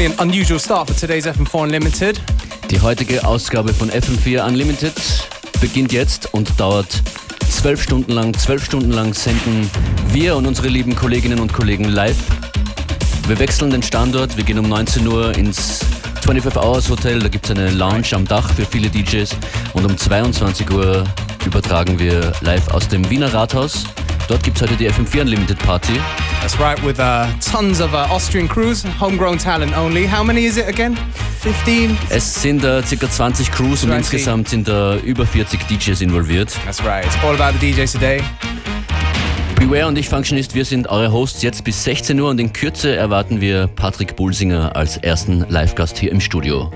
definitely an unusual start for today's FM4 Unlimited. Die heutige Ausgabe von FM4 Unlimited beginnt jetzt und dauert zwölf Stunden lang. Zwölf Stunden lang senden wir und unsere lieben Kolleginnen und Kollegen live. Wir wechseln den Standort. Wir gehen um 19 Uhr ins 25 Hours Hotel. Da gibt es eine Lounge am Dach für viele DJs. Und um 22 Uhr übertragen wir live aus dem Wiener Rathaus. Dort gibt es heute die FM4 Unlimited Party. That's right, with uh, tons of uh, Austrian crews, homegrown talent only. How many is it again? 15? Es sind uh, circa 20 Crews und 20. insgesamt sind da über 40 DJs involviert. That's right, it's all about the DJs today. Beware und ich, Functionist, wir sind eure Hosts jetzt bis 16 Uhr und in Kürze erwarten wir Patrick Bulsinger als ersten Live-Gast hier im Studio.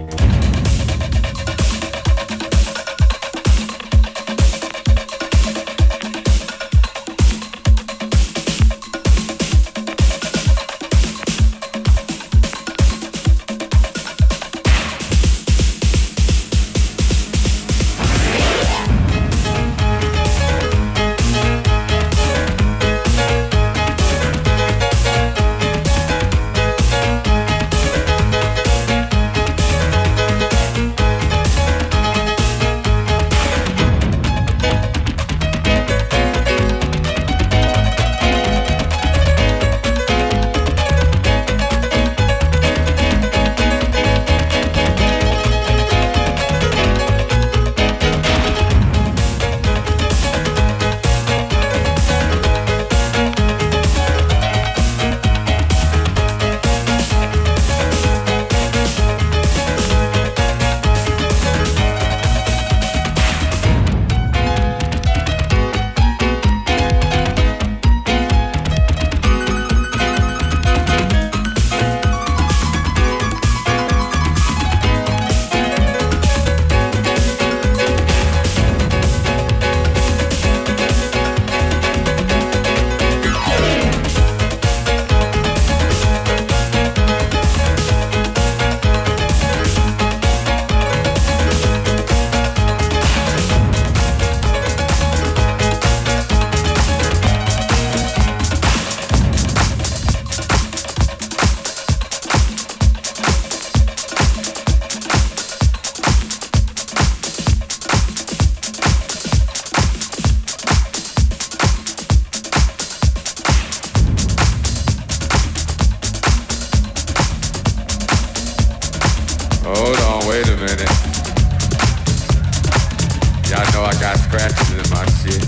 Y'all know I got scratches in my shit.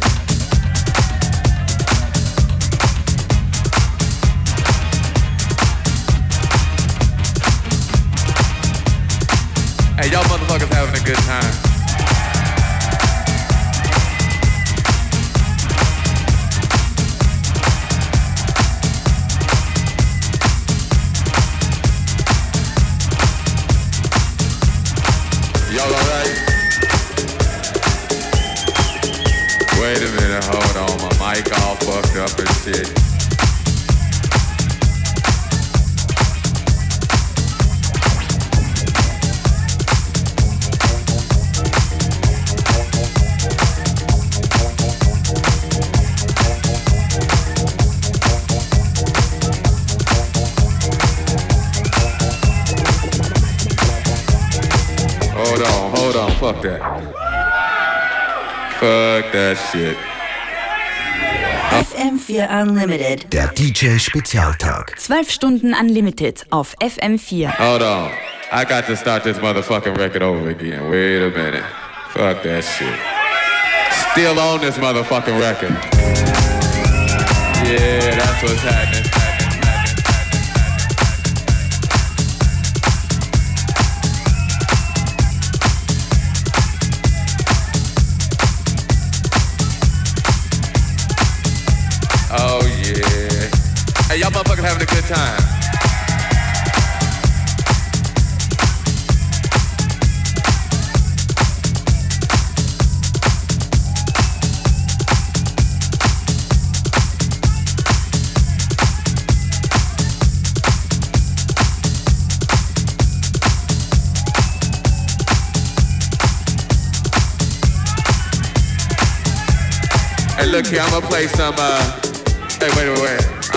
Hey, y'all motherfuckers having a good time. Mic all fucked up and shit. Hold on, hold on, fuck that. Fuck that shit. FM4 Unlimited. Der DJ Spezialtag. 12 Stunden Unlimited auf FM4. Hold on. I got to start this motherfucking record over again. Wait a minute. Fuck that shit. Still on this motherfucking record. Yeah, that's what's happening. happening, having a good time. Hey, look here, I'm gonna play some, uh, hey, wait, wait, wait.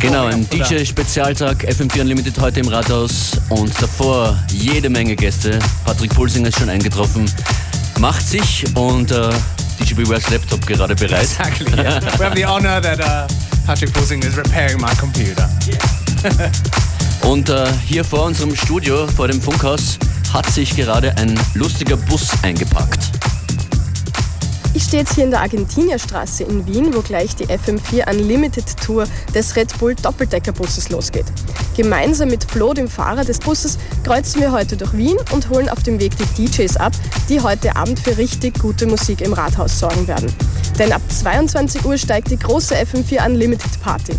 Genau, ein. DJ-Spezialtag FM4 Unlimited heute im Rathaus und davor jede Menge Gäste. Patrick Pulsinger ist schon eingetroffen, macht sich und äh, DJ Beware's Laptop gerade bereit. Exactly. Yeah. we have the honor that uh, Patrick Pulsing is repairing my computer. Und äh, hier vor unserem Studio, vor dem Funkhaus, hat sich gerade ein lustiger Bus eingepackt. Ich stehe jetzt hier in der Argentinierstraße in Wien, wo gleich die FM4 Unlimited Tour des Red Bull Doppeldeckerbusses losgeht. Gemeinsam mit Flo, dem Fahrer des Busses, kreuzen wir heute durch Wien und holen auf dem Weg die DJs ab, die heute Abend für richtig gute Musik im Rathaus sorgen werden. Denn ab 22 Uhr steigt die große FM4 Unlimited Party.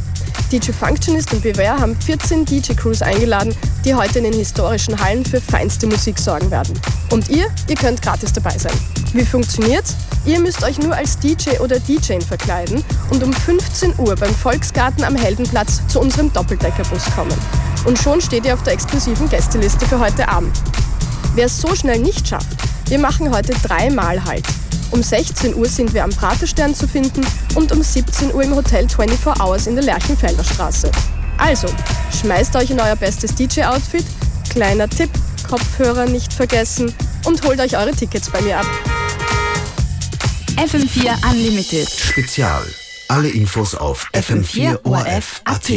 DJ Functionist und Beware haben 14 DJ-Crews eingeladen, die heute in den historischen Hallen für feinste Musik sorgen werden. Und ihr, ihr könnt gratis dabei sein. Wie funktioniert's? Ihr müsst euch nur als DJ oder DJ verkleiden und um 15 Uhr beim Volksgarten am Heldenplatz zu unserem Doppeldeckerbus kommen. Und schon steht ihr auf der exklusiven Gästeliste für heute Abend. Wer es so schnell nicht schafft, wir machen heute dreimal Halt. Um 16 Uhr sind wir am Praterstern zu finden und um 17 Uhr im Hotel 24 Hours in der Lerchenfelder Straße. Also, schmeißt euch in euer bestes DJ-Outfit, kleiner Tipp, Kopfhörer nicht vergessen und holt euch eure Tickets bei mir ab. FM4 Unlimited. Spezial. Alle Infos auf fm4orf.at.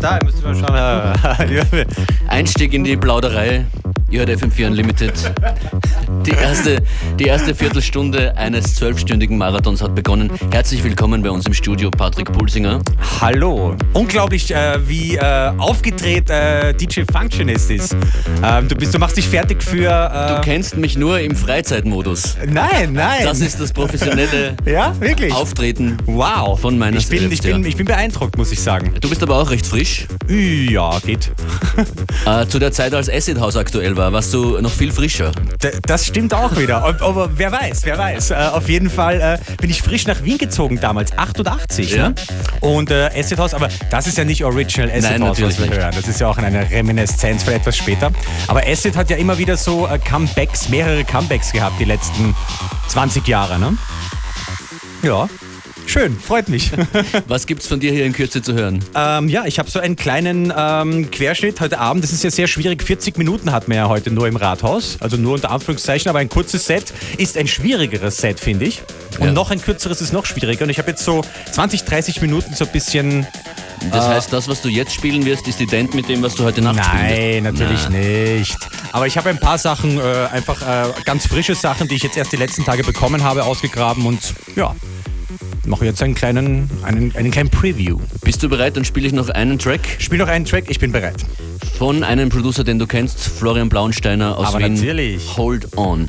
Da müsst ihr mal. Einstieg in die Plauderei. Ihr hört FM4 Unlimited. Die erste, die erste Viertelstunde eines zwölfstündigen Marathons hat begonnen. Herzlich willkommen bei uns im Studio, Patrick Pulsinger. Hallo. Unglaublich, äh, wie äh, aufgedreht äh, DJ Functionist ist. Ähm, du, bist, du machst dich fertig für. Du Äh, kennst mich nur im Freizeitmodus. nein, nein. Das ist das professionelle ja, wirklich. Auftreten. wow. Von meiner ich bin, ich, bin, ja. ich bin beeindruckt, muss ich sagen. Du bist aber auch recht frisch. Ja, geht. Äh, zu der Zeit, als Acid House aktuell war, warst du noch viel frischer. D das stimmt auch wieder. Aber, wer weiß, wer weiß. Äh, auf jeden Fall äh, bin ich frisch nach Wien gezogen damals, 88. Ja. Ne? Und äh, Acid House, aber das ist ja nicht Original Acid Nein, House, was wir hören. Das ist ja auch eine Reminiszenz für etwas später. Aber Acid hat ja immer wieder so äh, Comebacks, mehrere Comebacks gehabt die letzten 20 Jahre. Ne? Ja, schön, freut mich. Was gibt's von dir hier in Kürze zu hören? ähm, ja, ich habe so einen kleinen ähm, Querschnitt heute Abend. Das ist ja sehr schwierig. 40 Minuten hat man ja heute nur im Rathaus. Also nur unter Anführungszeichen. Aber ein kurzes Set ist ein schwierigeres Set, finde ich. Und Ja. noch ein kürzeres ist noch schwieriger. Und ich habe jetzt so 20, 30 Minuten so ein bisschen... Das heißt, das, was du jetzt spielen wirst, ist ident mit dem, was du heute Nacht spielen wirst. Nein, natürlich nicht. Aber ich habe ein paar Sachen, äh, einfach äh, ganz frische Sachen, die ich jetzt erst die letzten Tage bekommen habe, ausgegraben. Und ja, mache jetzt einen kleinen, einen, einen kleinen Preview. Bist du bereit? Dann spiele ich noch einen Track Spiel noch einen Track, ich bin bereit. von einem Producer, den du kennst, Florian Blauensteiner aus Aber Wien. natürlich. Hold on.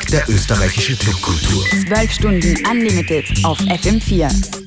Tag der österreichischen Clubkultur. 12 Stunden Unlimited auf FM4.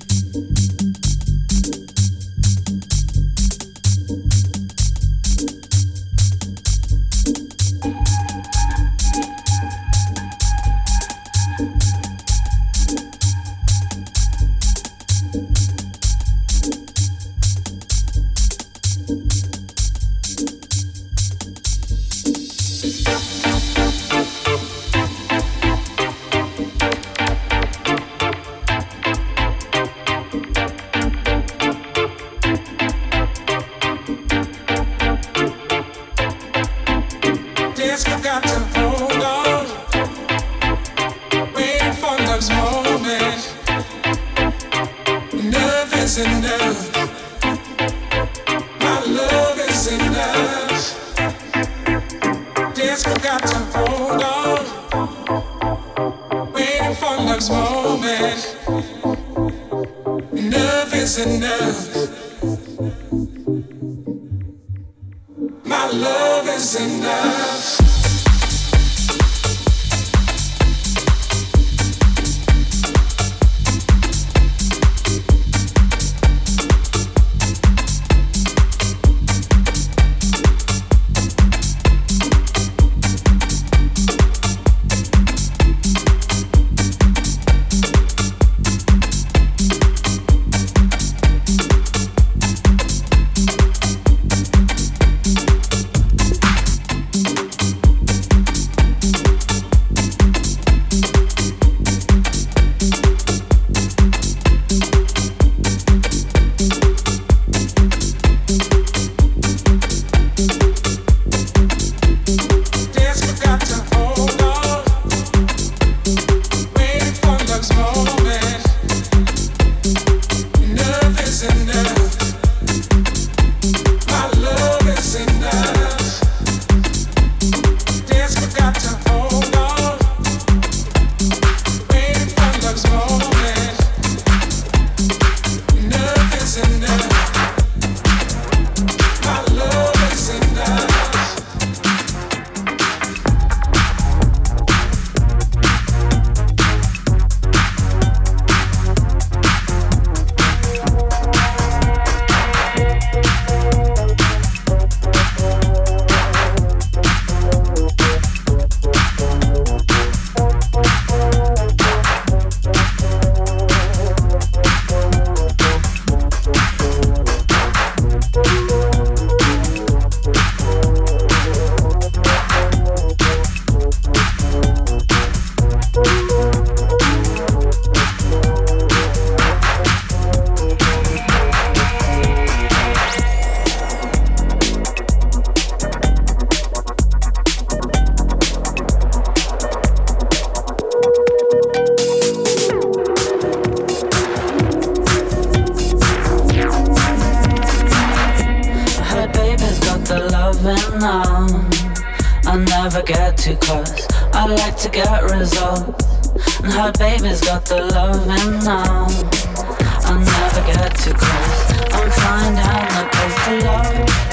too close. I like to get results. And her baby's got the loving now. I'll never get too close. I'm finding the place to love.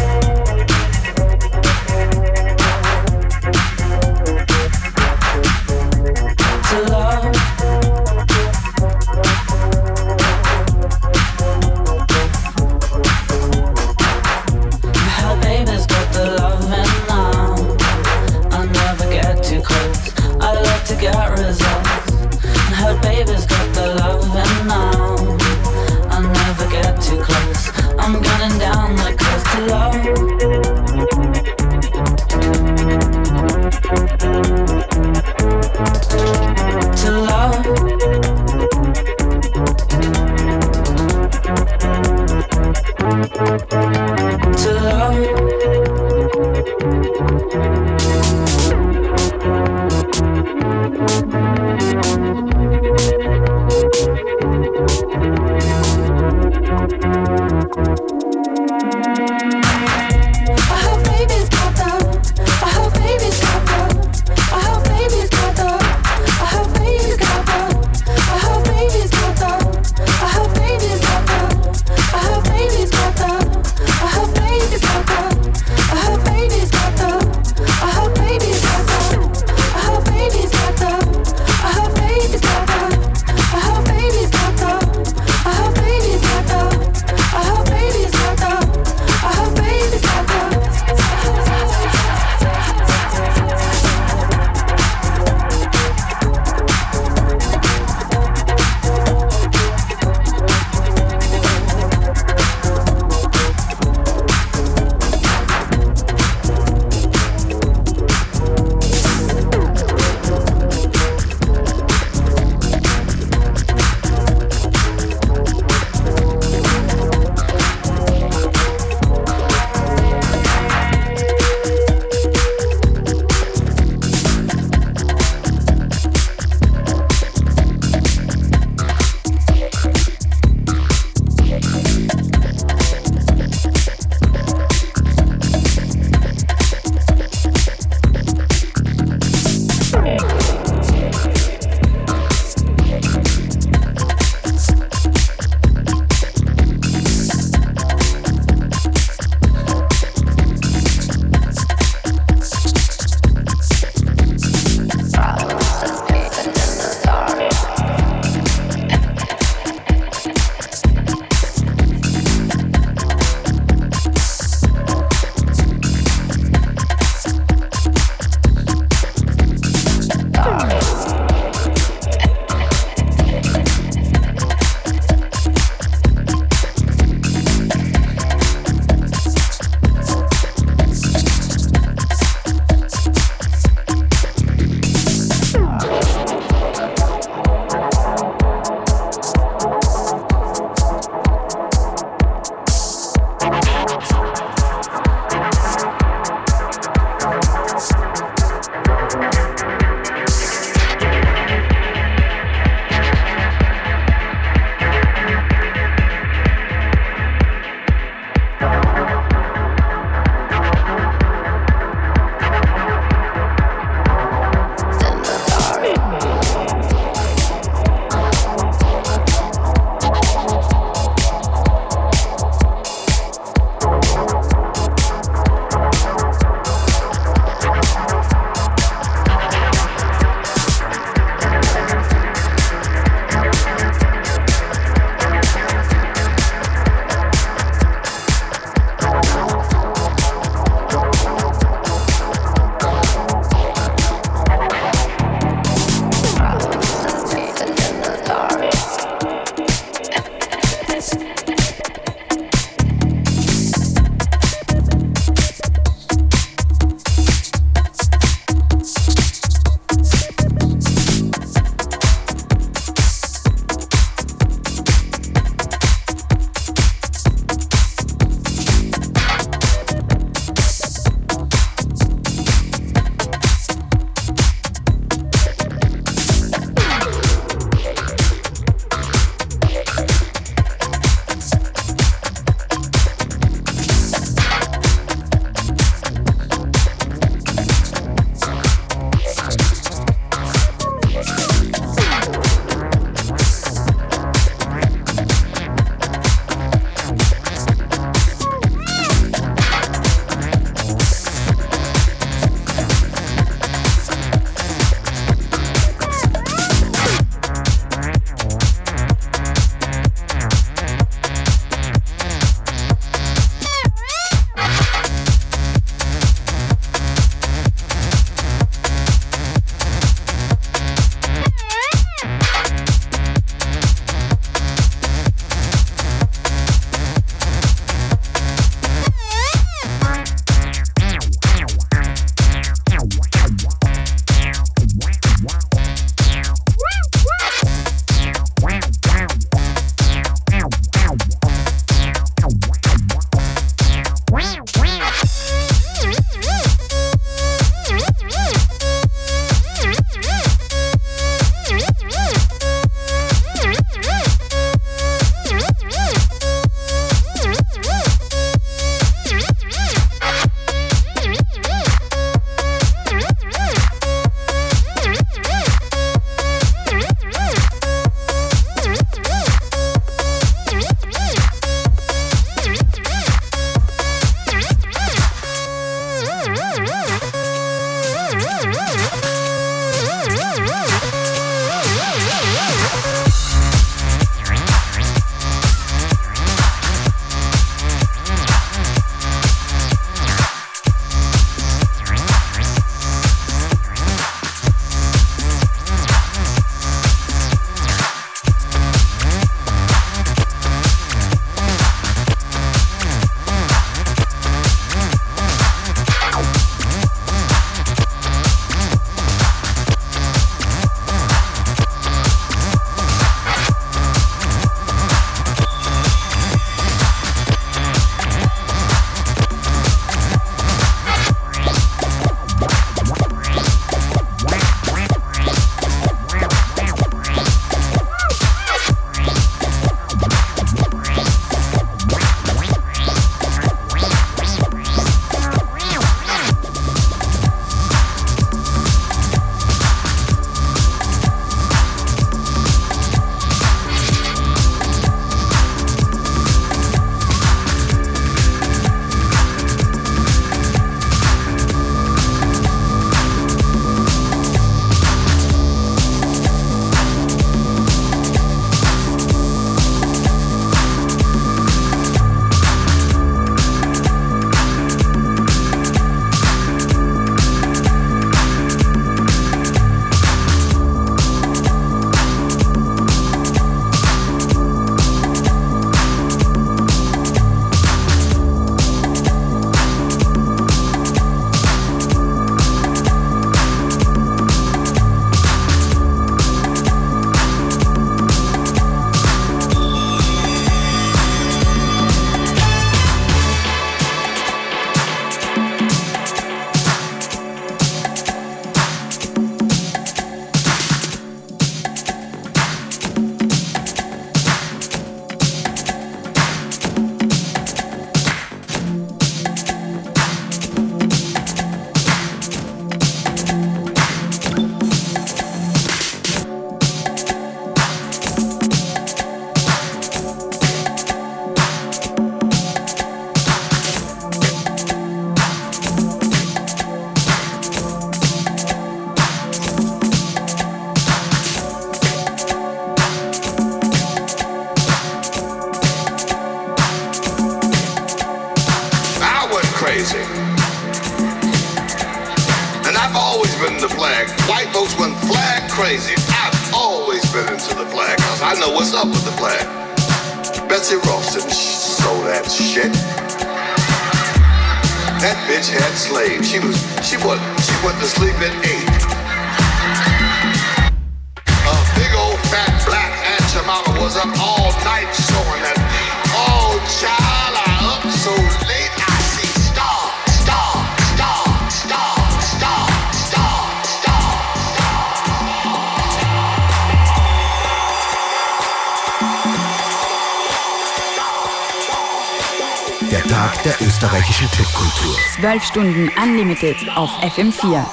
Stunden Unlimited auf FM4.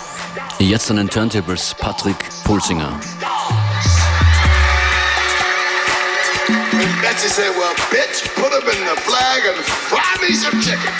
Jetzt an den Turntables Patrick Pulsinger. Betsy said, well, bitch, put him in the flag and fry me some chicken.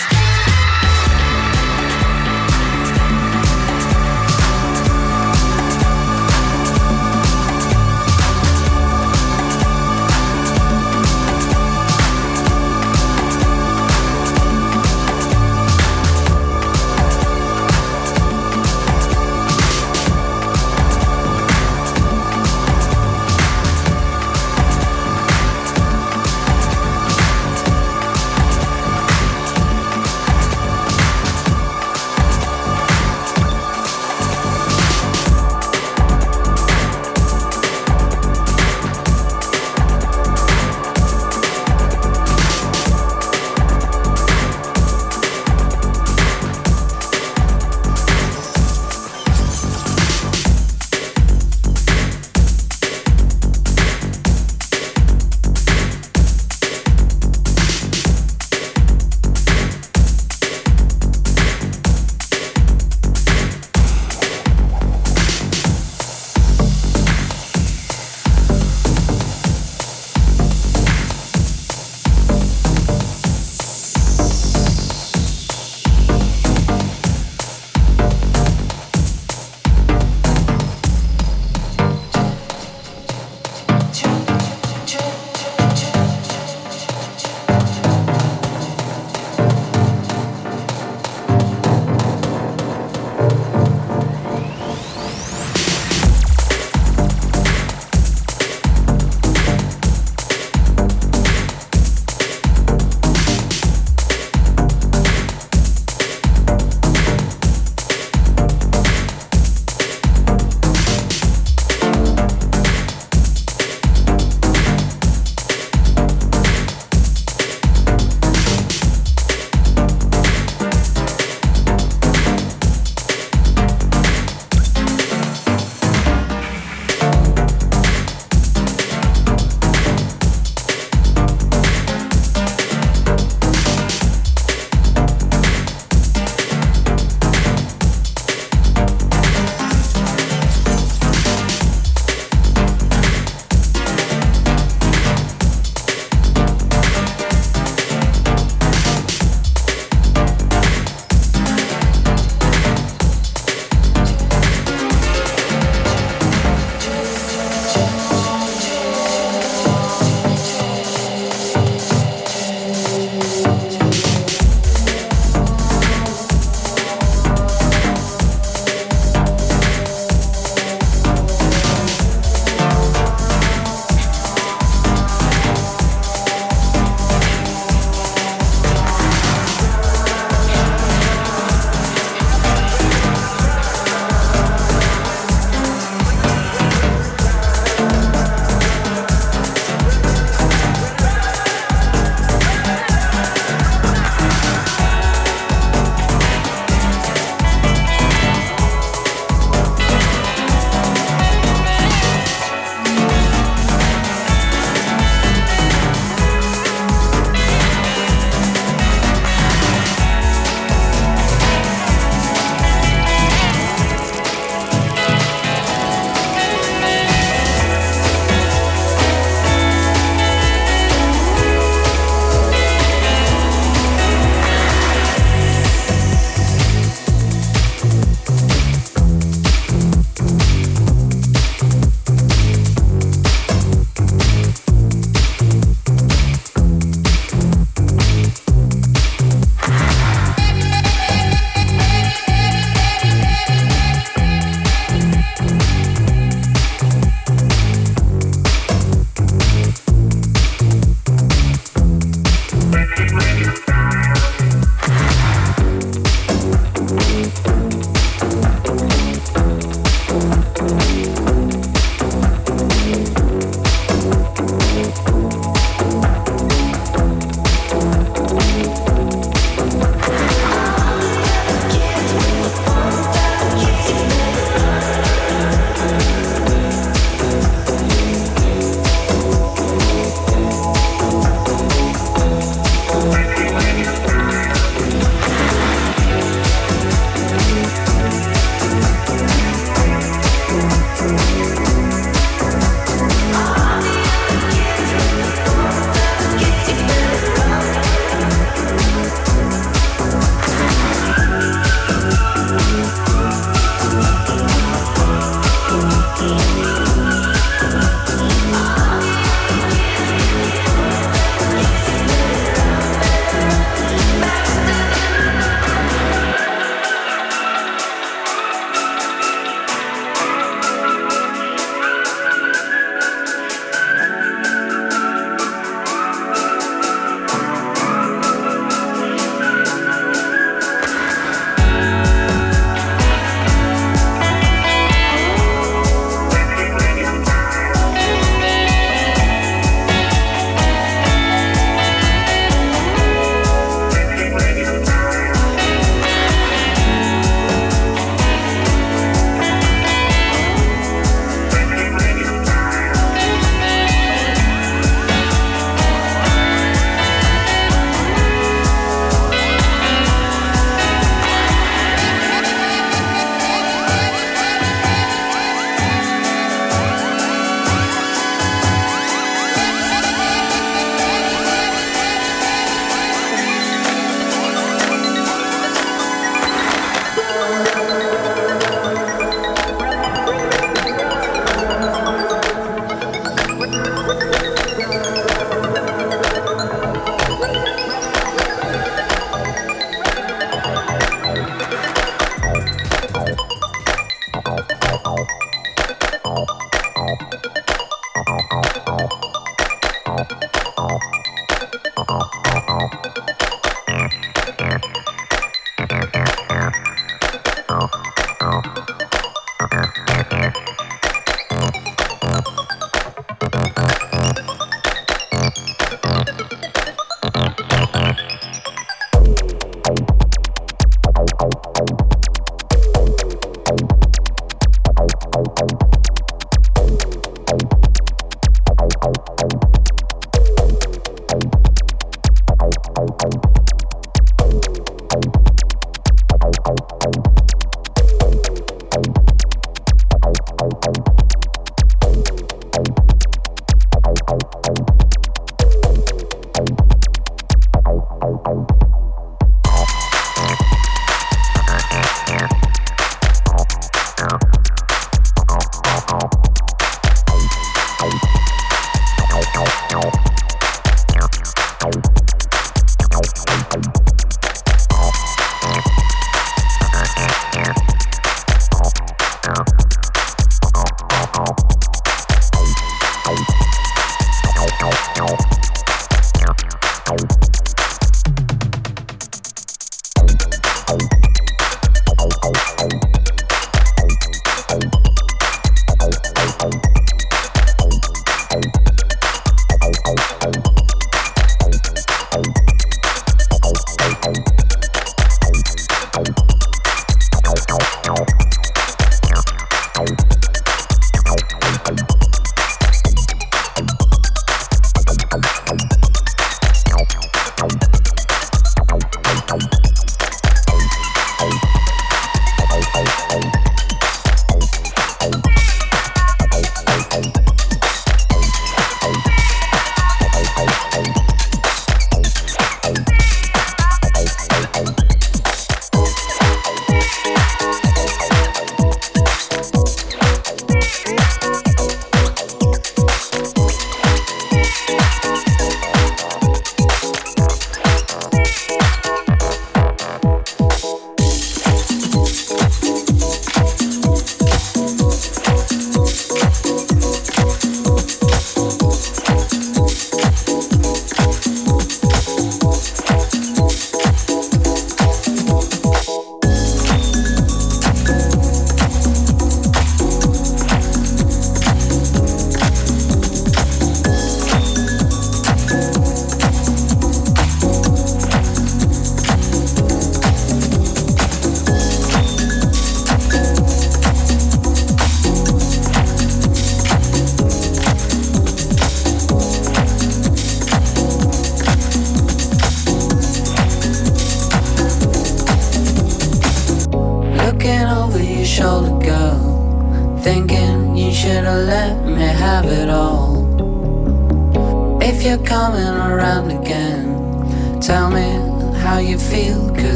now.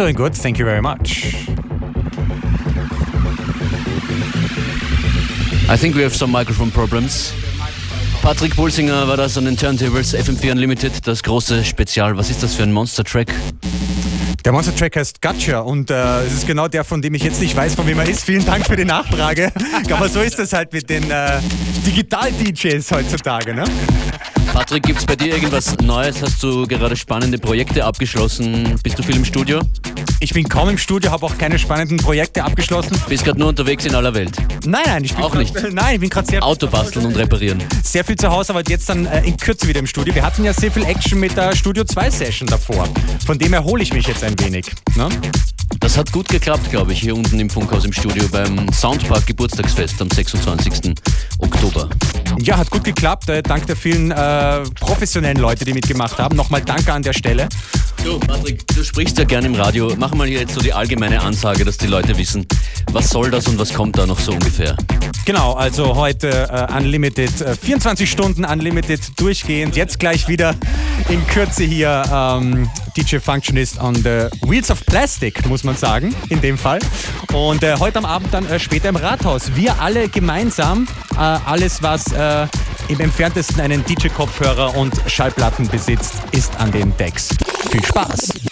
Doing good, thank you very much. I think we have some microphone problems. Patrick Pulsinger war das an den Turntables, FM4 Unlimited, das große Spezial. Was ist das für ein Monster-Track? Der Monster Track heißt Gotcha und äh, es ist genau der, von dem ich jetzt nicht weiß, von wem er ist. Vielen Dank für die Nachfrage. Aber so ist das halt mit den äh, Digital-DJs heutzutage, ne? Patrick, gibt's bei dir irgendwas Neues? Hast du gerade spannende Projekte abgeschlossen? Bist du viel im Studio? Ich bin kaum im Studio, habe auch keine spannenden Projekte abgeschlossen. Bist gerade nur unterwegs in aller Welt? Nein, nein, ich bin Auch grad, nicht? Nein, ich bin gerade sehr Auto basteln und reparieren. sehr viel zu Hause, aber jetzt dann äh, in Kürze wieder im Studio. Wir hatten ja sehr viel Action mit der Studio 2 Session davor. Von dem erhole ich mich jetzt ein wenig. Ne? Das hat gut geklappt, glaube ich, hier unten im Funkhaus im Studio beim Soundpark Geburtstagsfest am 26. Oktober. Ja, hat gut geklappt. Äh, dank der vielen äh, professionellen Leute, die mitgemacht haben. Nochmal danke an der Stelle. Du, Patrick, du sprichst ja gerne im Radio. Mach mal hier jetzt so die allgemeine Ansage, dass die Leute wissen, was soll das und was kommt da noch so ungefähr. Genau, also heute äh, Unlimited, äh, 24 Stunden Unlimited durchgehend. Jetzt gleich wieder in Kürze hier ähm, DJ Functionist on the Wheels of Plastic, muss man sagen, in dem Fall. Und äh, heute am Abend dann äh, später im Rathaus. Wir alle gemeinsam, äh, alles was äh, im entferntesten einen DJ-Kopfhörer und Schallplatten besitzt, ist an den Decks. Viel Spaß!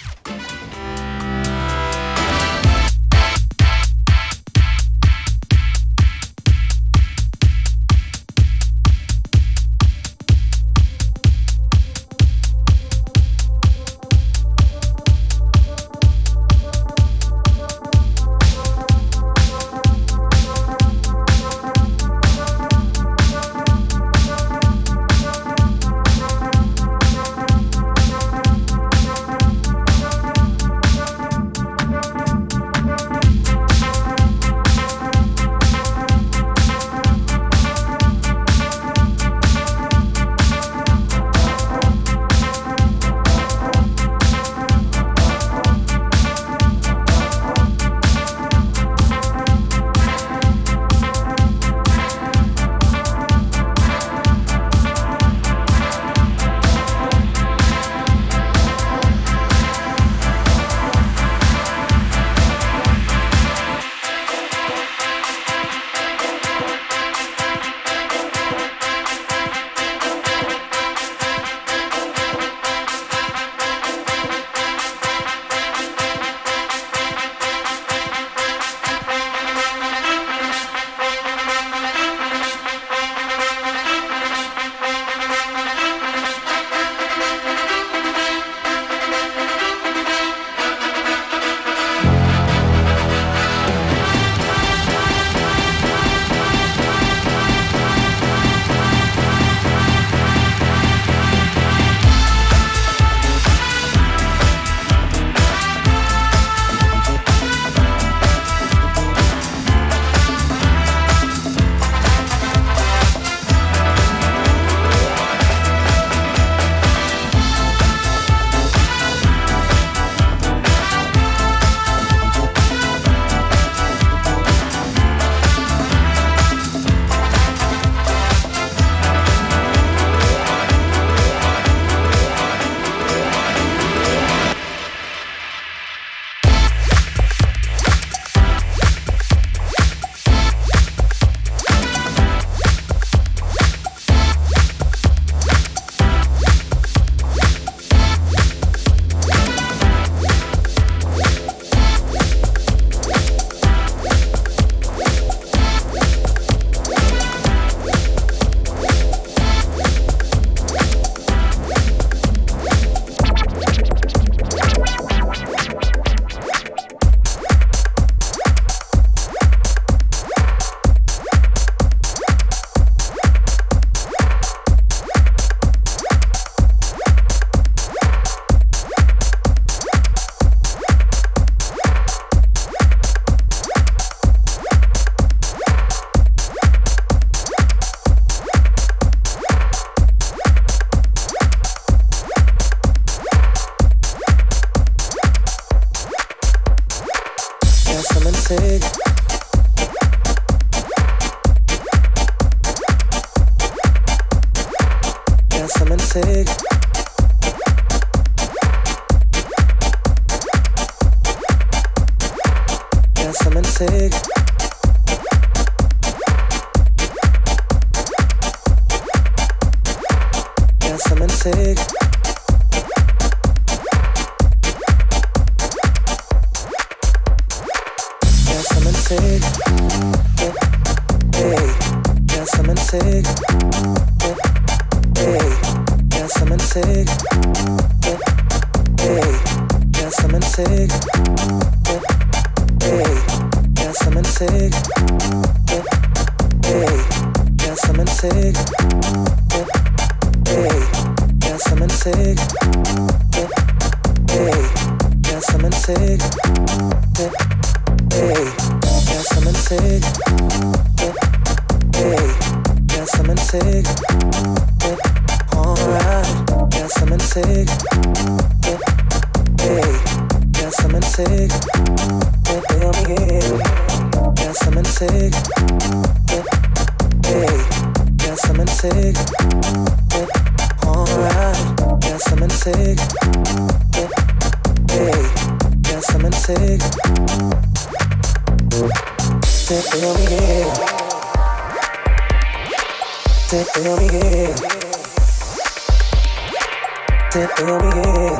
Till we get,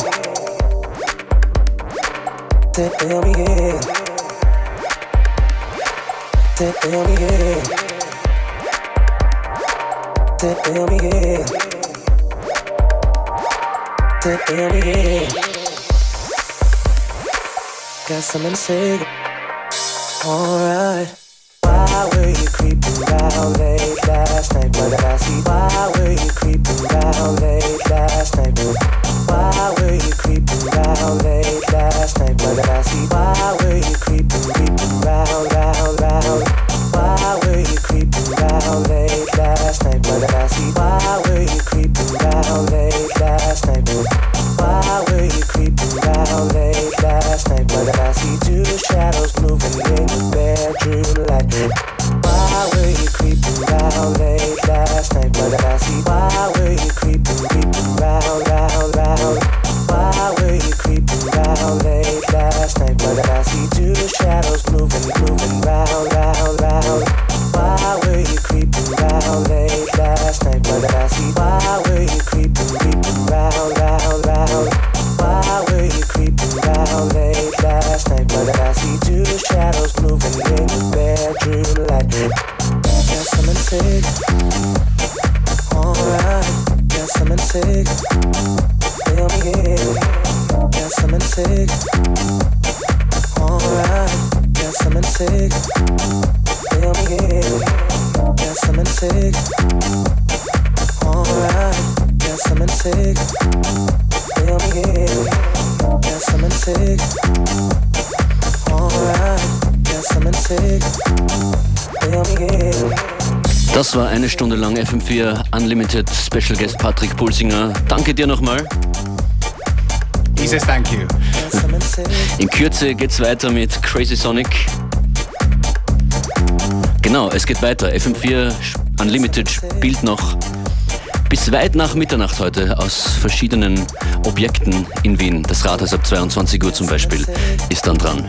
till we get, till we get, till we get. Got something to say. Alright. eine Stunde lang FM4 Unlimited Special Guest Patrick Pulsinger. Danke dir nochmal. Dieses Thank you. In Kürze geht's weiter mit Crazy Sonic. Genau, es geht weiter. FM4 Unlimited spielt noch bis weit nach Mitternacht heute aus verschiedenen Objekten in Wien. Das Rathaus ab 22 Uhr zum Beispiel ist dann dran.